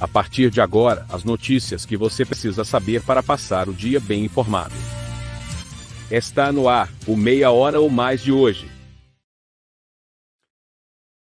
A partir de agora, as notícias que você precisa saber para passar o dia bem informado. Está no ar, o Meia Hora ou Mais de hoje.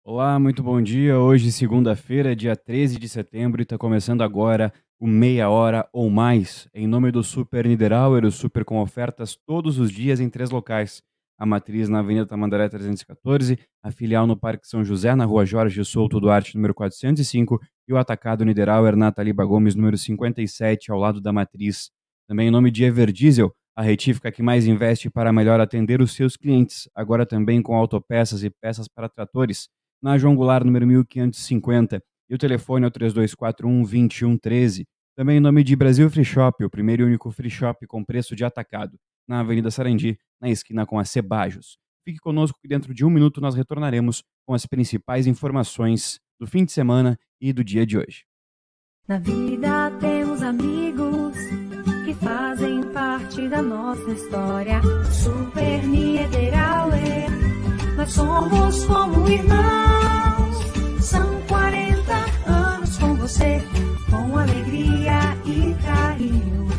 Olá, muito bom dia. Hoje, segunda-feira, dia 13 de setembro, e está começando agora o Meia Hora ou Mais, em nome do Super Niederauer, o Super com ofertas todos os dias em três locais. A matriz na Avenida Tamandaré 314, a filial no Parque São José, na Rua Jorge Souto Duarte, número 405, e o atacado Niederauer na Taliba Gomes, número 57, ao lado da matriz. Também em nome de Everdiesel, a retífica que mais investe para melhor atender os seus clientes, agora também com autopeças e peças para tratores, na João Goulart, número 1550, e o telefone é o 3241 2113. Também em nome de Brasil Free Shop, o primeiro e único free shop com preço de atacado, na Avenida Sarandi, na esquina com a Cebajos. Fique conosco que dentro de um minuto nós retornaremos com as principais informações do fim de semana e do dia de hoje. Na vida temos amigos que fazem parte da nossa história. Super Niederauer, nós somos como irmãos. São 40 anos com você, com alegria e carinho.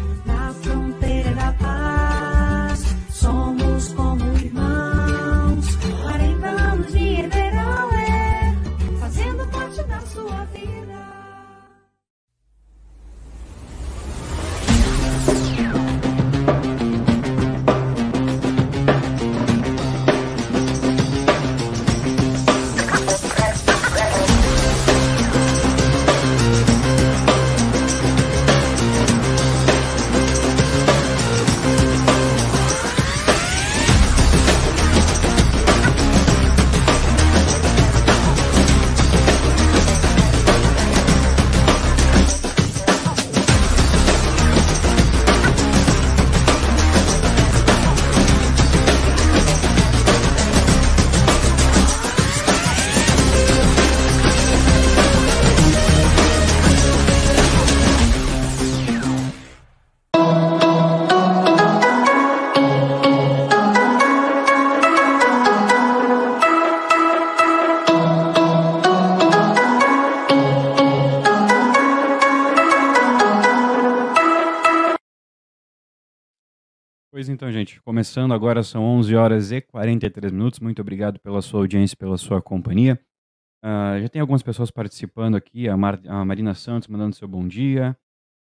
Começando agora, são 11 horas e 43 minutos. Muito obrigado pela sua audiência, pela sua companhia. Ah, já tem algumas pessoas participando aqui, a, Mar- a Marina Santos mandando seu bom dia,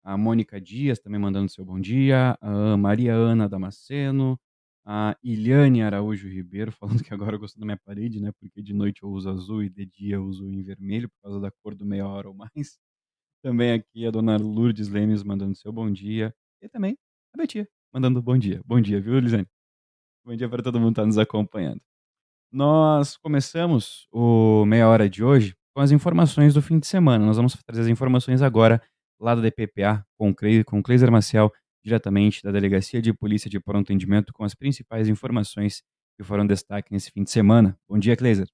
a Mônica Dias também mandando seu bom dia, a Maria Ana Damasceno, a Iliane Araújo Ribeiro falando que agora eu gosto da minha parede, né? Porque de noite eu uso azul e de dia eu uso em vermelho por causa da cor do meia hora ou mais. Também aqui a dona Lourdes Lemes mandando seu bom dia. E também a Betia mandando bom dia. Bom dia, viu, Lisane? Bom dia para todo mundo que está nos acompanhando. Nós começamos o meia hora de hoje com as informações do fim de semana. Nós vamos trazer as informações agora lá da DPPA com o com Cleiser Maciel, diretamente da Delegacia de Polícia de Pronto Atendimento, com as principais informações que foram destaque nesse fim de semana. Bom dia, Cleiser.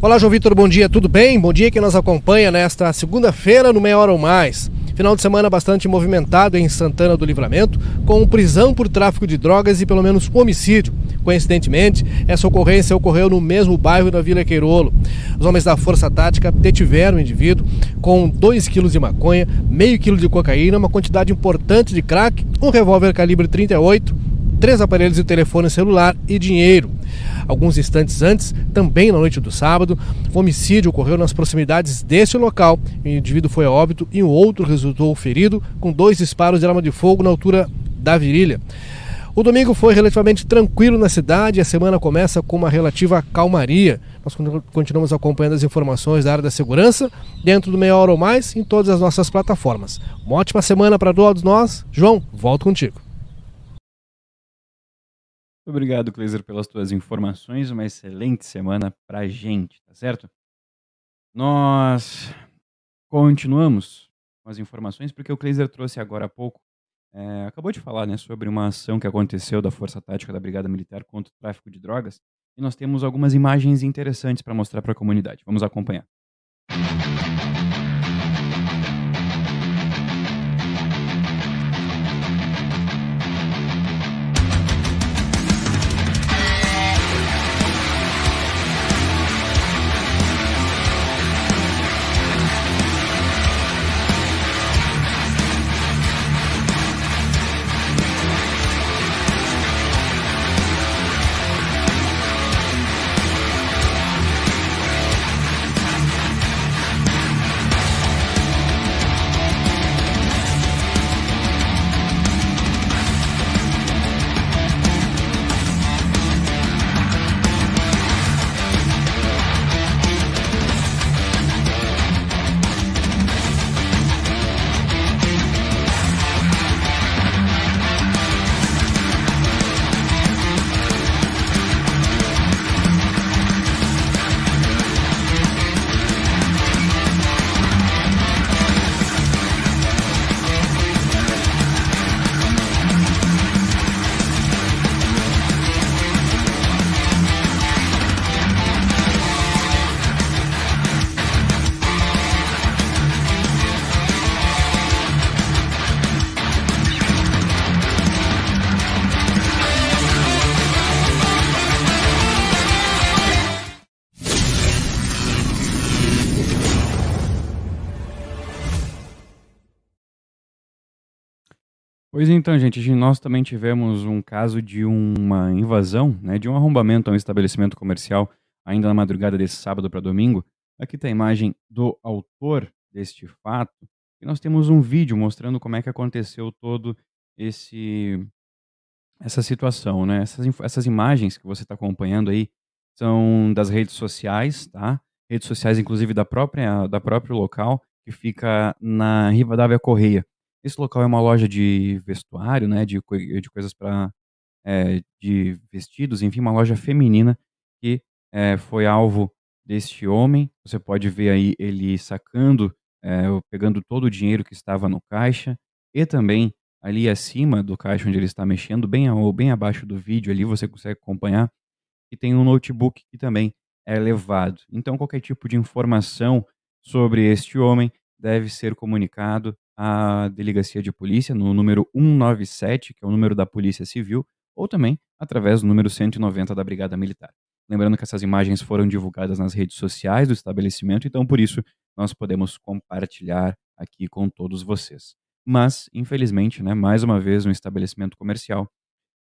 Olá, João Vitor, bom dia, tudo bem? Bom dia que nos acompanha nesta segunda-feira no Meia Hora ou Mais. Final de semana bastante movimentado em Santana do Livramento, com prisão por tráfico de drogas e pelo menos homicídio. Coincidentemente, essa ocorrência ocorreu no mesmo bairro da Vila Queirolo. Os homens da Força Tática detiveram o indivíduo com 2 quilos de maconha, meio quilo de cocaína, uma quantidade importante de crack, um revólver calibre 38, três aparelhos de telefone celular e dinheiro. Alguns instantes antes, também na noite do sábado, o homicídio ocorreu nas proximidades deste local. O indivíduo foi a óbito e o outro resultou ferido com dois disparos de arma de fogo na altura da virilha. O domingo foi relativamente tranquilo na cidade e a semana começa com uma relativa calmaria. Nós continuamos acompanhando as informações da área da segurança dentro do Meia Hora ou Mais em todas as nossas plataformas. Uma ótima semana para todos nós. João, volto contigo. Obrigado, Cleiser, pelas tuas informações. Uma excelente semana pra gente, tá certo? Nós continuamos com as informações, porque o Kleiser trouxe agora há pouco, é, acabou de falar né, sobre uma ação que aconteceu da Força Tática da Brigada Militar contra o tráfico de drogas, e nós temos algumas imagens interessantes para mostrar para a comunidade. Vamos acompanhar. Pois então, gente, nós também tivemos um caso de uma invasão, né, de um arrombamento a um estabelecimento comercial ainda na madrugada desse sábado para domingo. Aqui está a imagem do autor deste fato. E nós temos um vídeo mostrando como é que aconteceu todo esse essa situação, né? Essas, essas imagens que você está acompanhando aí são das redes sociais, tá? Redes sociais, inclusive, da própria da próprio local, que fica na Rivadavia Correia. Esse local é uma loja de vestuário, né? De, de coisas para é, de vestidos, enfim, uma loja feminina que é, foi alvo deste homem. Você pode ver aí ele sacando, é, pegando todo o dinheiro que estava no caixa e também ali acima do caixa onde ele está mexendo, bem, ou bem abaixo do vídeo ali, você consegue acompanhar, e tem um notebook que também é levado. Então, qualquer tipo de informação sobre este homem deve ser comunicado à delegacia de polícia no número 197, que é o número da Polícia Civil, ou também através do número 190 da Brigada Militar. Lembrando que essas imagens foram divulgadas nas redes sociais do estabelecimento, então por isso nós podemos compartilhar aqui com todos vocês. Mas, infelizmente, né, mais uma vez um estabelecimento comercial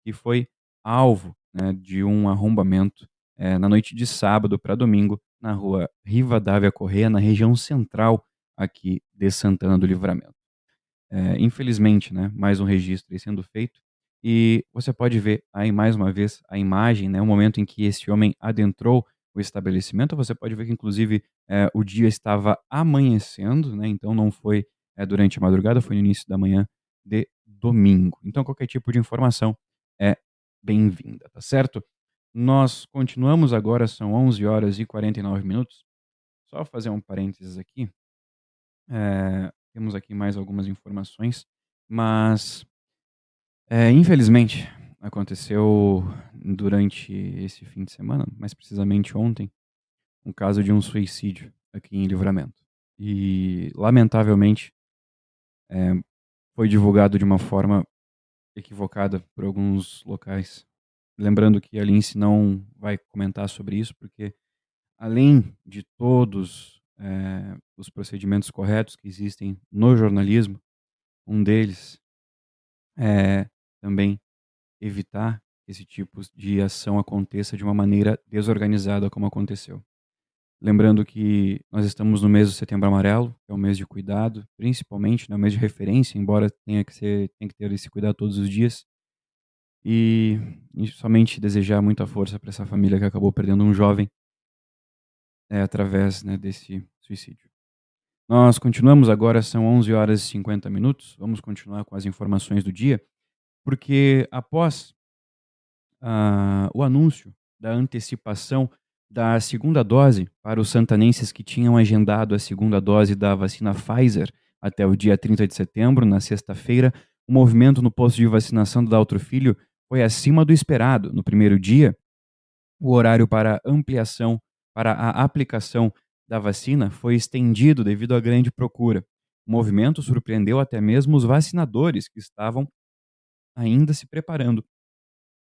que foi alvo né, de um arrombamento é, na noite de sábado para domingo na rua Rivadavia Correia, na região central aqui de Santana do Livramento. É, infelizmente, né, mais um registro sendo feito e você pode ver aí mais uma vez a imagem, né, o momento em que este homem adentrou o estabelecimento. Você pode ver que, inclusive, é, o dia estava amanhecendo, né, então não foi é, durante a madrugada, foi no início da manhã de domingo. Então, qualquer tipo de informação é bem-vinda, tá certo? Nós continuamos agora, são 11 horas e 49 minutos. Só fazer um parênteses aqui. É, temos aqui mais algumas informações, mas é, infelizmente, aconteceu durante esse fim de semana, mais precisamente ontem, um caso de um suicídio aqui em Livramento. E, lamentavelmente, é, foi divulgado de uma forma equivocada por alguns locais. Lembrando que a Lince não vai comentar sobre isso, porque além de todos é, os procedimentos corretos que existem no jornalismo, um deles é também evitar que esse tipo de ação aconteça de uma maneira desorganizada como aconteceu. Lembrando que nós estamos no mês do Setembro Amarelo, que é um mês de cuidado, principalmente, né, mês de referência, embora tenha que, ser, tenha que ter esse cuidado todos os dias. E, e somente desejar muita força para essa família que acabou perdendo um jovem é, através né, desse suicídio. Nós continuamos agora, são 11 horas e 50 minutos. Vamos continuar com as informações do dia porque após uh, o anúncio da antecipação da segunda dose para os santanenses que tinham agendado a segunda dose da vacina Pfizer até o dia 30 de setembro, na sexta-feira, o movimento no posto de vacinação do Daltro Filho foi acima do esperado. No primeiro dia, o horário para ampliação para a aplicação da vacina foi estendido devido à grande procura. O movimento surpreendeu até mesmo os vacinadores que estavam ainda se preparando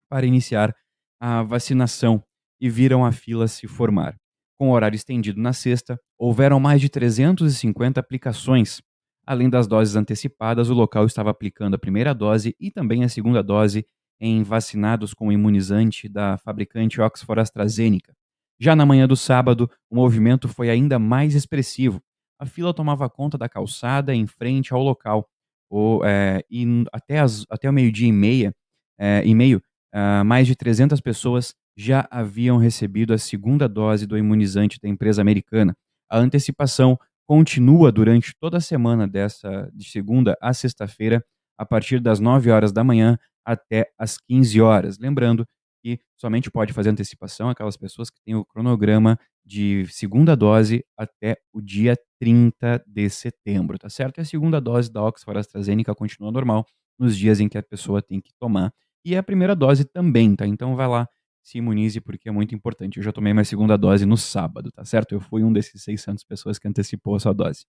para iniciar a vacinação e viram a fila se formar. Com o horário estendido na sexta, houveram mais de 350 aplicações. Além das doses antecipadas, o local estava aplicando a primeira dose e também a segunda dose em vacinados com imunizante da fabricante Oxford AstraZeneca. Já na manhã do sábado, o movimento foi ainda mais expressivo. A fila tomava conta da calçada em frente ao local, ou, é, e até, as, até o meio-dia e meia, é, e meio, uh, mais de 300 pessoas já haviam recebido a segunda dose do imunizante da empresa americana. A antecipação continua durante toda a semana dessa de segunda a sexta-feira, a partir das 9 horas da manhã até as 15 horas. Lembrando que somente pode fazer antecipação aquelas pessoas que têm o cronograma de segunda dose até o dia 30 de setembro, tá certo? E a segunda dose da Oxford AstraZeneca continua normal nos dias em que a pessoa tem que tomar. E a primeira dose também, tá? Então vai lá, se imunize porque é muito importante. Eu já tomei minha segunda dose no sábado, tá certo? Eu fui um desses 600 pessoas que antecipou a sua dose.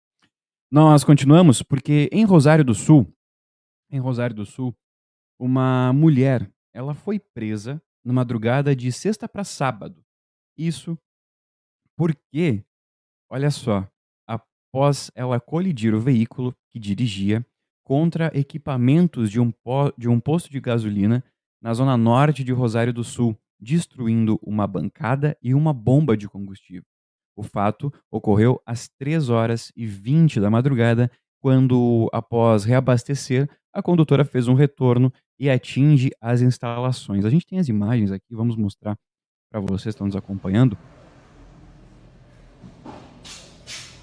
Nós continuamos porque em Rosário do Sul, em Rosário do Sul, uma mulher, ela foi presa na madrugada de sexta para sábado. Isso porque, olha só, após ela colidir o veículo que dirigia contra equipamentos de um, de um posto de gasolina na zona norte de Rosário do Sul, destruindo uma bancada e uma bomba de combustível. O fato ocorreu às 3 horas e 20 da madrugada, quando, após reabastecer, a condutora fez um retorno e atinge as instalações. A gente tem as imagens aqui, vamos mostrar para vocês que estão nos acompanhando.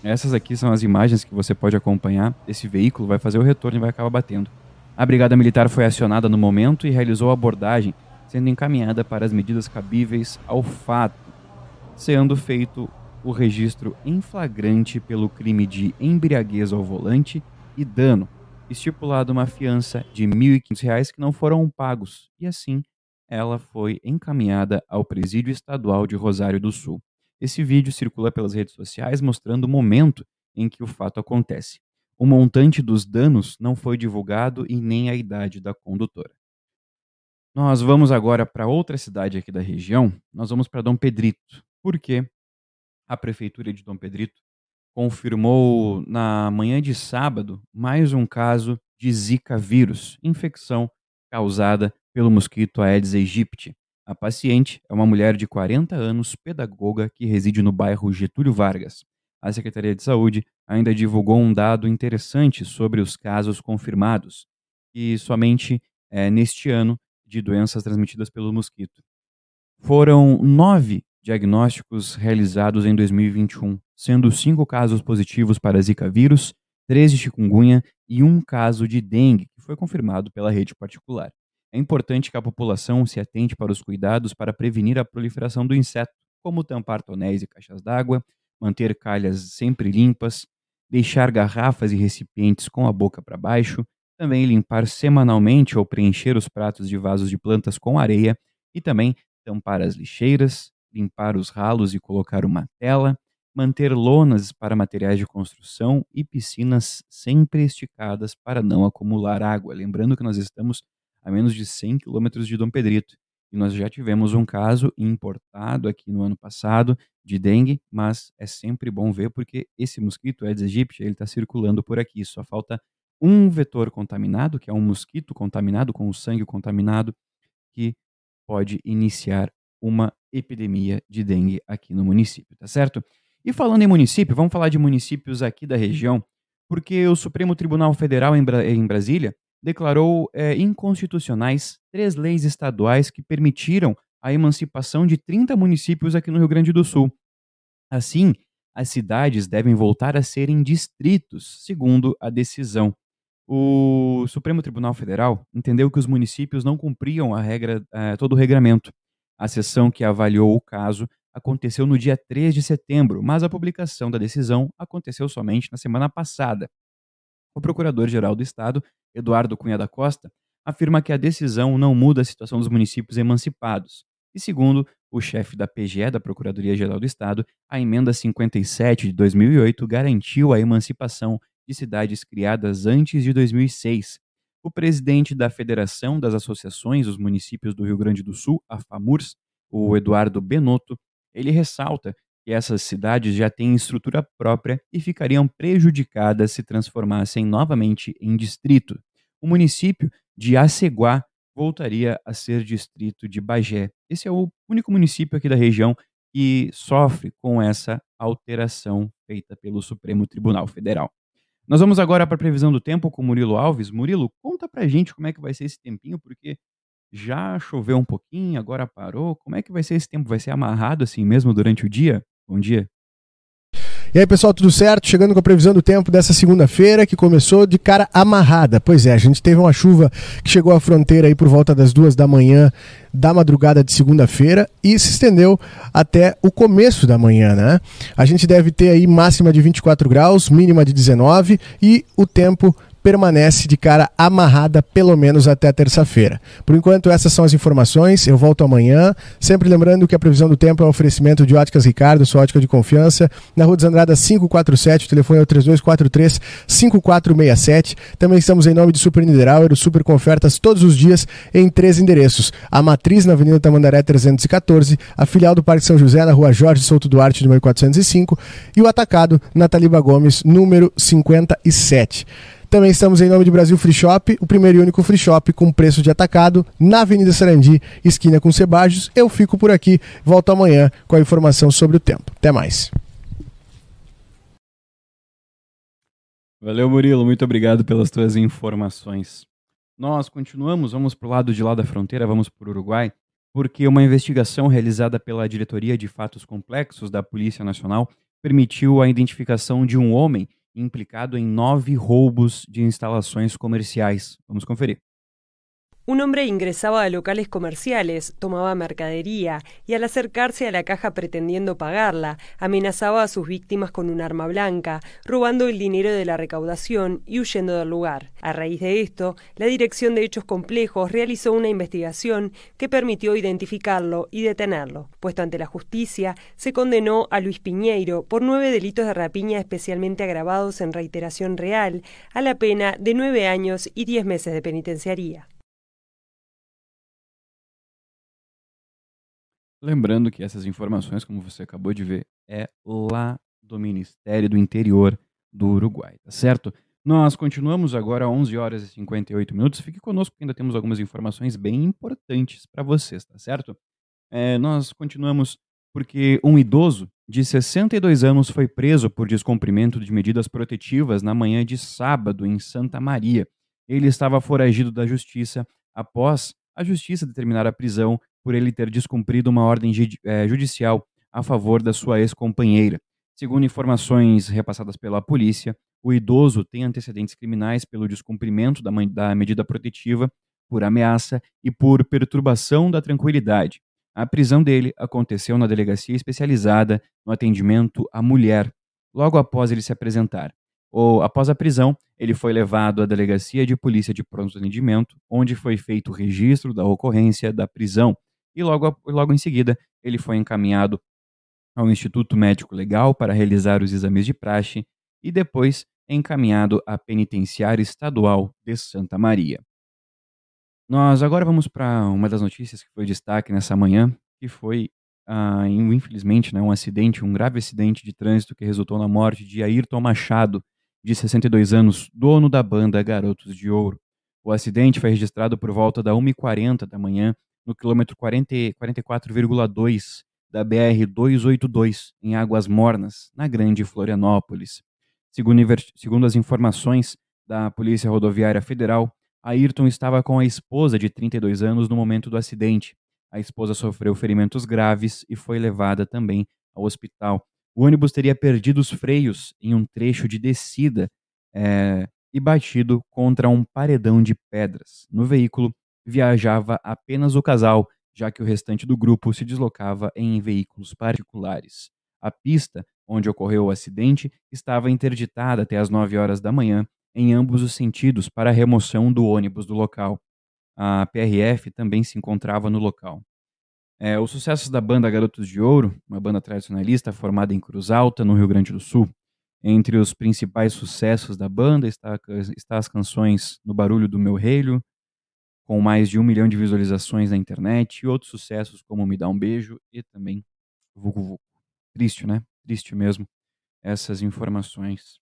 Essas aqui são as imagens que você pode acompanhar. Esse veículo vai fazer o retorno e vai acabar batendo. A Brigada Militar foi acionada no momento e realizou a abordagem, sendo encaminhada para as medidas cabíveis ao fato, sendo feito o registro em flagrante pelo crime de embriaguez ao volante e dano, estipulado uma fiança de R$ 1.500 que não foram pagos, e assim ela foi encaminhada ao Presídio Estadual de Rosário do Sul. Esse vídeo circula pelas redes sociais mostrando o momento em que o fato acontece. O montante dos danos não foi divulgado e nem a idade da condutora. Nós vamos agora para outra cidade aqui da região. Nós vamos para Dom Pedrito. Por quê? A prefeitura de Dom Pedrito confirmou na manhã de sábado mais um caso de Zika vírus, infecção causada pelo mosquito Aedes aegypti. A paciente é uma mulher de 40 anos, pedagoga, que reside no bairro Getúlio Vargas. A Secretaria de Saúde ainda divulgou um dado interessante sobre os casos confirmados, e somente é, neste ano de doenças transmitidas pelo mosquito. Foram nove diagnósticos realizados em 2021, sendo cinco casos positivos para Zika vírus, três de chikungunya e um caso de dengue, que foi confirmado pela rede particular. É importante que a população se atente para os cuidados para prevenir a proliferação do inseto, como tampar tonéis e caixas d'água, manter calhas sempre limpas, deixar garrafas e recipientes com a boca para baixo, também limpar semanalmente ou preencher os pratos de vasos de plantas com areia e também tampar as lixeiras, limpar os ralos e colocar uma tela, manter lonas para materiais de construção e piscinas sempre esticadas para não acumular água. Lembrando que nós estamos a menos de 100 quilômetros de Dom Pedrito. E nós já tivemos um caso importado aqui no ano passado de dengue, mas é sempre bom ver porque esse mosquito Aedes aegypti ele está circulando por aqui. Só falta um vetor contaminado, que é um mosquito contaminado com o sangue contaminado, que pode iniciar uma epidemia de dengue aqui no município, tá certo? E falando em município, vamos falar de municípios aqui da região, porque o Supremo Tribunal Federal em, Bra em Brasília declarou é, inconstitucionais três leis estaduais que permitiram a emancipação de 30 municípios aqui no Rio Grande do Sul. Assim, as cidades devem voltar a serem distritos, segundo a decisão. O Supremo Tribunal Federal entendeu que os municípios não cumpriam a regra, é, todo o regramento. A sessão que avaliou o caso aconteceu no dia 3 de setembro, mas a publicação da decisão aconteceu somente na semana passada. O Procurador-Geral do Estado, Eduardo Cunha da Costa, afirma que a decisão não muda a situação dos municípios emancipados. E segundo o chefe da PGE, da Procuradoria-Geral do Estado, a emenda 57 de 2008 garantiu a emancipação de cidades criadas antes de 2006. O presidente da Federação das Associações dos Municípios do Rio Grande do Sul, a FAMURS, o Eduardo Benotto, ele ressalta que essas cidades já têm estrutura própria e ficariam prejudicadas se transformassem novamente em distrito. O município de Aceguá voltaria a ser distrito de Bagé. Esse é o único município aqui da região que sofre com essa alteração feita pelo Supremo Tribunal Federal. Nós vamos agora para a previsão do tempo com Murilo Alves. Murilo, conta pra gente como é que vai ser esse tempinho, porque já choveu um pouquinho, agora parou. Como é que vai ser esse tempo? Vai ser amarrado assim mesmo durante o dia? Bom dia. E aí, pessoal, tudo certo? Chegando com a previsão do tempo dessa segunda-feira, que começou de cara amarrada. Pois é, a gente teve uma chuva que chegou à fronteira aí por volta das duas da manhã da madrugada de segunda-feira e se estendeu até o começo da manhã, né? A gente deve ter aí máxima de 24 graus, mínima de 19 e o tempo permanece de cara amarrada pelo menos até terça-feira. Por enquanto, essas são as informações. Eu volto amanhã. Sempre lembrando que a previsão do tempo é um oferecimento de Óticas Ricardo, sua ótica de confiança. Na Rua dos Andradas 547, o telefone é o 3243-5467. Também estamos em nome de Super Niederauer, o Super com ofertas todos os dias em três endereços. A Matriz na Avenida Tamandaré 314, a filial do Parque São José na Rua Jorge Souto Duarte, número 405 e o Atacado na Taliba Gomes, número 57. Também estamos em nome de Brasil Free Shop, o primeiro e único free shop com preço de atacado, na Avenida Sarandi, esquina com Sebajos. Eu fico por aqui, volto amanhã com a informação sobre o tempo. Até mais. Valeu, Murilo. Muito obrigado pelas tuas informações. Nós continuamos, vamos para o lado de lá da fronteira, vamos para o Uruguai, porque uma investigação realizada pela Diretoria de Fatos Complexos da Polícia Nacional permitiu a identificação de um homem implicado em nove roubos de instalações comerciais. Vamos conferir. Un hombre ingresaba a locales comerciales, tomaba mercadería y al acercarse a la caja pretendiendo pagarla, amenazaba a sus víctimas con un arma blanca, robando el dinero de la recaudación y huyendo del lugar. A raíz de esto, la Dirección de Hechos Complejos realizó una investigación que permitió identificarlo y detenerlo. Puesto ante la justicia, se condenó a Luis Piñeiro por nueve delitos de rapiña especialmente agravados en reiteración real, a la pena de nueve años y diez meses de penitenciaría. Lembrando que essas informações, como você acabou de ver, é lá do Ministério do Interior do Uruguai, tá certo? Nós continuamos agora às 11 horas e 58 minutos. Fique conosco porque ainda temos algumas informações bem importantes para vocês, tá certo? É, nós continuamos porque um idoso de 62 anos foi preso por descumprimento de medidas protetivas na manhã de sábado em Santa Maria. Ele estava foragido da justiça após a justiça determinar a prisão por ele ter descumprido uma ordem eh, judicial a favor da sua ex-companheira. Segundo informações repassadas pela polícia, o idoso tem antecedentes criminais pelo descumprimento da, da medida protetiva, por ameaça e por perturbação da tranquilidade. A prisão dele aconteceu na delegacia especializada no atendimento à mulher, logo após ele se apresentar. Ou, após a prisão, ele foi levado à delegacia de polícia de pronto atendimento, onde foi feito o registro da ocorrência da prisão e logo, logo em seguida ele foi encaminhado ao Instituto Médico Legal para realizar os exames de praxe e depois encaminhado à Penitenciária Estadual de Santa Maria. Nós agora vamos para uma das notícias que foi destaque nessa manhã, que foi, ah, infelizmente, né, um acidente, um grave acidente de trânsito que resultou na morte de Ayrton Machado, de 62 anos, dono da banda Garotos de Ouro. O acidente foi registrado por volta da 1h40 da manhã no quilômetro 44,2 da BR-282, em Águas Mornas, na Grande Florianópolis. Segundo, segundo as informações da Polícia Rodoviária Federal, Ayrton estava com a esposa de 32 anos no momento do acidente. A esposa sofreu ferimentos graves e foi levada também ao hospital. O ônibus teria perdido os freios em um trecho de descida é, e batido contra um paredão de pedras. No veículo viajava apenas o casal, já que o restante do grupo se deslocava em veículos particulares. A pista onde ocorreu o acidente estava interditada até as 9 horas da manhã, em ambos os sentidos, para a remoção do ônibus do local. A PRF também se encontrava no local. É, os sucessos da banda Garotos de Ouro, uma banda tradicionalista formada em Cruz Alta, no Rio Grande do Sul. Entre os principais sucessos da banda está, está as canções No Barulho do Meu Relho, com mais de um milhão de visualizações na internet, e outros sucessos como Me Dá um Beijo e também Vucu Vucu. Triste, né? Triste mesmo essas informações.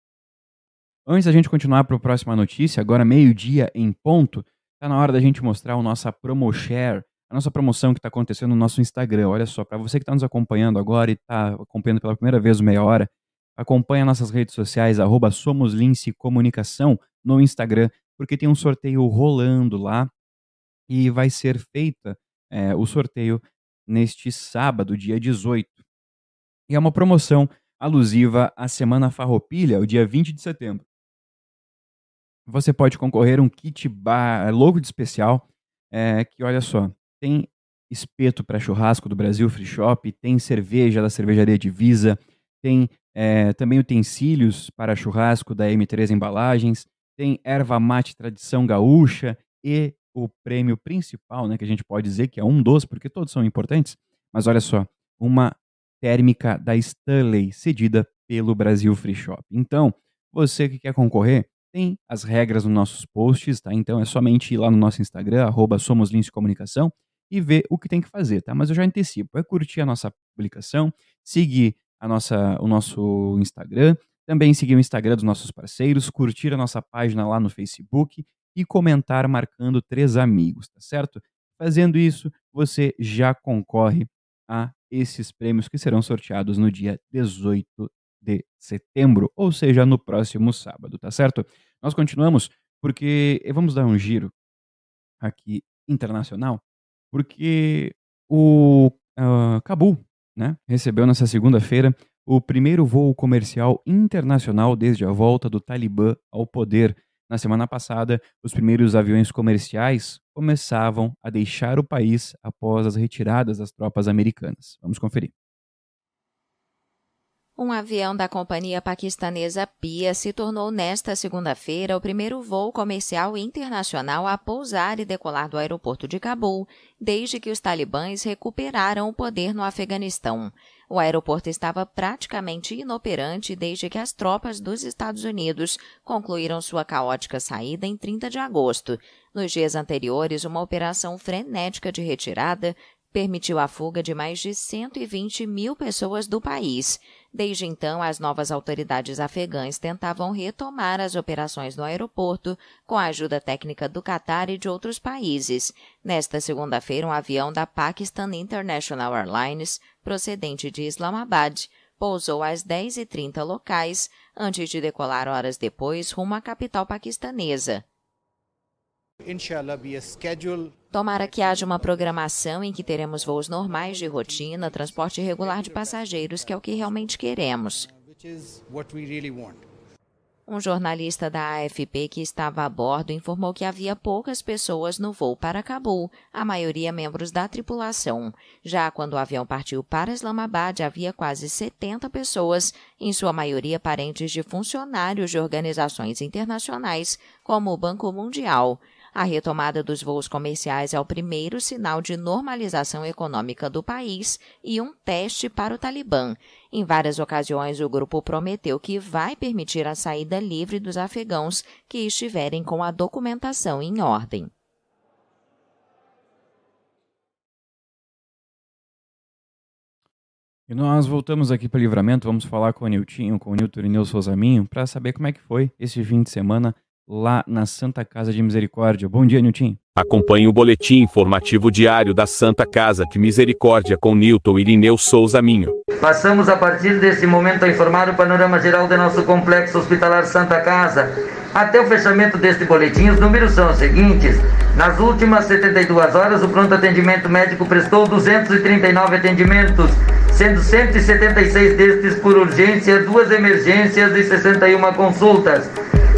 Antes da gente continuar para a próxima notícia, agora meio-dia em ponto, tá na hora da gente mostrar o nossa promo share, a nossa promoção que está acontecendo no nosso Instagram. Olha só, para você que está nos acompanhando agora e está acompanhando pela primeira vez o Meia Hora, acompanha nossas redes sociais, arroba Comunicação no Instagram, porque tem um sorteio rolando lá e vai ser feita é, o sorteio neste sábado, dia 18. E é uma promoção alusiva à Semana Farroupilha, o dia 20 de setembro. Você pode concorrer a um kit bar, é, logo de especial, é, que olha só, tem espeto para churrasco do Brasil Free Shop, tem cerveja da cervejaria Divisa, tem é, também utensílios para churrasco da M3 Embalagens, tem erva mate tradição gaúcha e o prêmio principal, né, que a gente pode dizer que é um dos, porque todos são importantes, mas olha só, uma térmica da Stanley cedida pelo Brasil Free Shop. Então, você que quer concorrer, tem as regras nos nossos posts, tá? Então é somente ir lá no nosso Instagram, arroba Comunicação, e ver o que tem que fazer, tá? Mas eu já antecipo, é curtir a nossa publicação, seguir a nossa, o nosso Instagram, Também seguir o Instagram dos nossos parceiros, curtir a nossa página lá no Facebook e comentar marcando três amigos, tá certo? Fazendo isso, você já concorre a esses prêmios que serão sorteados no dia 18 de setembro, ou seja, no próximo sábado, tá certo? Nós continuamos porque vamos dar um giro aqui internacional, porque o uh, Cabul né, recebeu nessa segunda-feira o primeiro voo comercial internacional desde a volta do Talibã ao poder. Na semana passada, os primeiros aviões comerciais começavam a deixar o país após as retiradas das tropas americanas. Vamos conferir. Um avião da companhia paquistanesa PIA se tornou nesta segunda-feira o primeiro voo comercial internacional a pousar e decolar do aeroporto de Cabul, desde que os talibãs recuperaram o poder no Afeganistão. O aeroporto estava praticamente inoperante desde que as tropas dos Estados Unidos concluíram sua caótica saída em 30 de agosto. Nos dias anteriores, uma operação frenética de retirada permitiu a fuga de mais de 120 mil pessoas do país. Desde então, as novas autoridades afegãs tentavam retomar as operações no aeroporto com a ajuda técnica do Catar e de outros países. Nesta segunda-feira, um avião da Pakistan International Airlines, procedente de Islamabad, pousou às 10h30 locais, antes de decolar horas depois rumo à capital paquistanesa. Tomara que haja uma programação em que teremos voos normais de rotina, transporte regular de passageiros, que é o que realmente queremos. Um jornalista da AFP que estava a bordo informou que havia poucas pessoas no voo para Cabul, a maioria membros da tripulação. Já quando o avião partiu para Islamabad, havia quase 70 pessoas, em sua maioria parentes de funcionários de organizações internacionais, como o Banco Mundial. A retomada dos voos comerciais é o primeiro sinal de normalização econômica do país e um teste para o Talibã. Em várias ocasiões, o grupo prometeu que vai permitir a saída livre dos afegãos que estiverem com a documentação em ordem. E nós voltamos aqui para o Livramento, vamos falar com o Niltinho, com o Nilton Irineu Souzaminho, para saber como é que foi esse fim de semana lá na Santa Casa de Misericórdia. Bom dia, Nilton. Acompanhe o boletim informativo diário da Santa Casa de Misericórdia com Nilton Irineu Souza Minho. Passamos a partir desse momento a informar o panorama geral do nosso complexo hospitalar Santa Casa. Até o fechamento deste boletim, os números são os seguintes. Nas últimas 72 horas, o pronto atendimento médico prestou 239 atendimentos, sendo 176 destes por urgência, duas emergências e 61 consultas.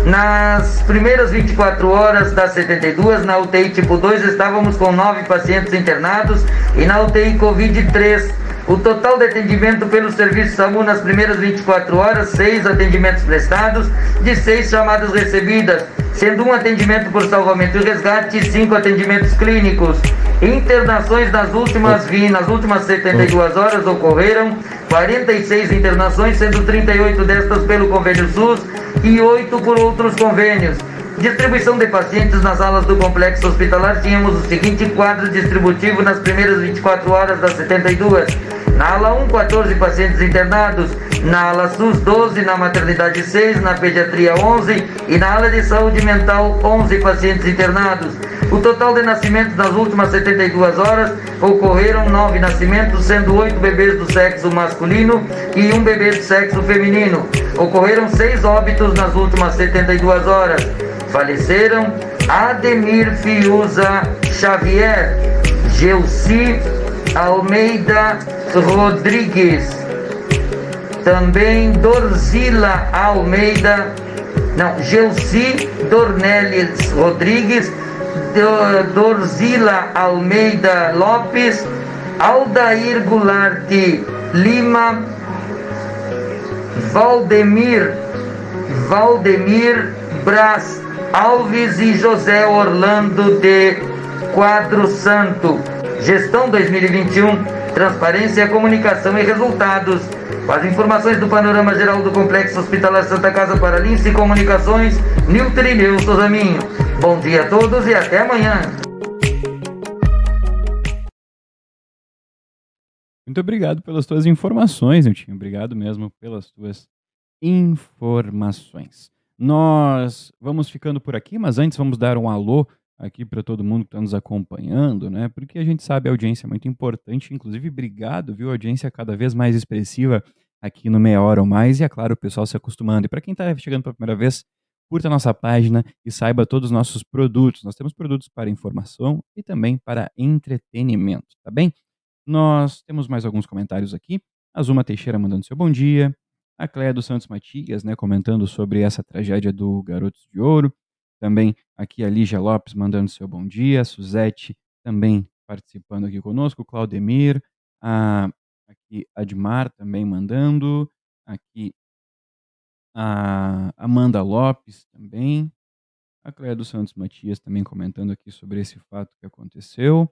Nas primeiras 24 horas das 72, na UTI tipo 2, estávamos com 9 pacientes internados e na UTI Covid 3. O total de atendimento pelo serviço SAMU nas primeiras 24 horas, 6 atendimentos prestados, de 6 chamadas recebidas, sendo um atendimento por salvamento e resgate e 5 atendimentos clínicos. Internações nas últimas, nas últimas 72 horas ocorreram 46 internações, sendo 38 destas pelo convênio SUS e 8 por outros convênios. Distribuição de pacientes nas alas do complexo hospitalar, tínhamos o seguinte quadro distributivo nas primeiras 24 horas das 72. Na ala 1, 14 pacientes internados. Na ala SUS, 12. Na maternidade, 6. Na pediatria, 11. E na ala de saúde mental, 11 pacientes internados. O total de nascimentos nas últimas 72 horas ocorreram 9 nascimentos, sendo 8 bebês do sexo masculino e um bebê do sexo feminino. Ocorreram 6 óbitos nas últimas 72 horas. Faleceram Ademir Fiuza Xavier, Gelsi Almeida Rodrigues, também Dorzila Almeida, não, Gelsi Dornelles Rodrigues, Dorzila Almeida Lopes, Aldair Goulart Lima, Valdemir, Valdemir Braz Alves e José Orlando de Quadro Santo. Gestão 2021, transparência, comunicação e resultados. Com as informações do panorama geral do Complexo Hospitalar Santa Casa para Lince Comunicações, Nilton Ineu Sozaminho. Bom dia a todos e até amanhã. Muito obrigado pelas tuas informações, Nilton. Obrigado mesmo pelas tuas informações. Nós vamos ficando por aqui, mas antes vamos dar um alô aqui para todo mundo que está nos acompanhando, né? Porque a gente sabe a audiência é muito importante, inclusive obrigado, viu? A audiência é cada vez mais expressiva aqui no Meia Hora ou Mais e, é claro, o pessoal se acostumando. E para quem está chegando pela primeira vez, curta a nossa página e saiba todos os nossos produtos. Nós temos produtos para informação e também para entretenimento, tá bem? Nós temos mais alguns comentários aqui. A Zuma Teixeira mandando seu bom dia. A Cléia dos Santos Matias, né, comentando sobre essa tragédia do Garotos de Ouro. Também aqui a Lígia Lopes mandando seu bom dia. A Suzete também participando aqui conosco. Claudemir. A, aqui Admar também mandando. Aqui a Amanda Lopes também. A Cléia dos Santos Matias também comentando aqui sobre esse fato que aconteceu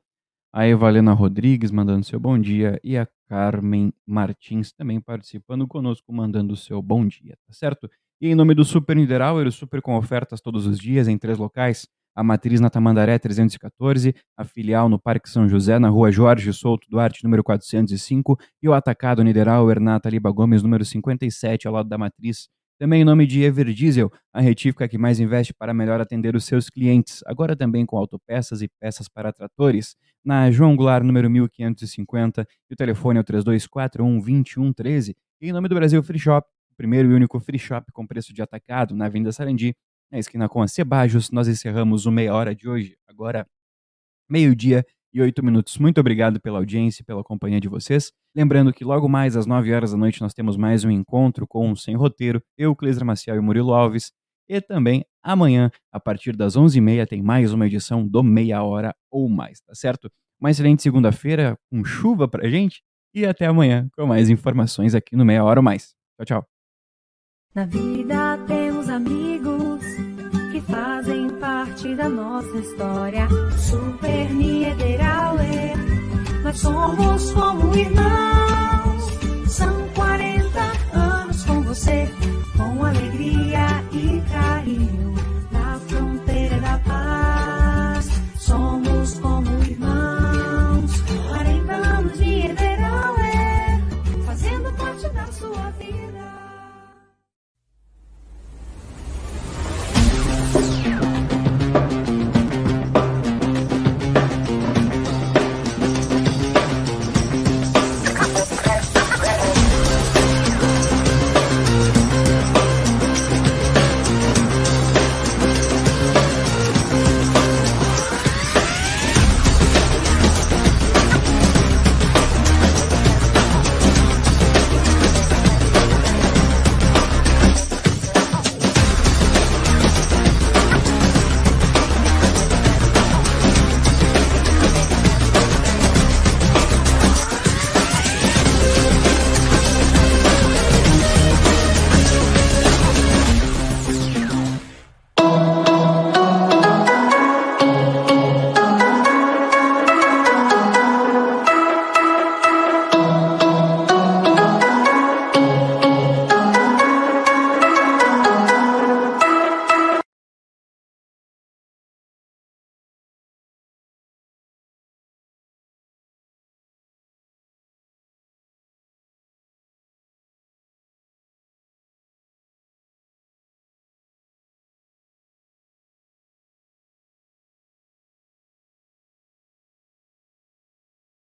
a Evalena Rodrigues mandando seu bom dia e a Carmen Martins também participando conosco, mandando seu bom dia, tá certo? E em nome do Super Niederauer, super com ofertas todos os dias em três locais, a matriz na Tamandaré 314, a filial no Parque São José, na rua Jorge Souto Duarte, número 405, e o atacado Niederauer na Taliba Gomes, número 57, ao lado da matriz, também em nome de Everdiesel, a retífica que mais investe para melhor atender os seus clientes, agora também com autopeças e peças para tratores. Na João Goulart, número 1550, e o telefone é o 3241-2113. E em nome do Brasil Free Shop, o primeiro e único free shop com preço de atacado na Avenida Sarandi, na esquina com a Cebajos, nós encerramos o meia hora de hoje, agora meio-dia e oito minutos. Muito obrigado pela audiência e pela companhia de vocês. Lembrando que logo mais às 9 horas da noite nós temos mais um encontro com o Sem Roteiro, eu, Cleisra Maciel e Murilo Alves. E também amanhã, a partir das 11h30, tem mais uma edição do Meia Hora ou Mais, tá certo? Uma excelente segunda-feira com chuva pra gente e até amanhã com mais informações aqui no Meia Hora ou Mais. Tchau, tchau. Na vida temos amigos que fazem parte da nossa história. Super Niederauer, nós somos como irmãos.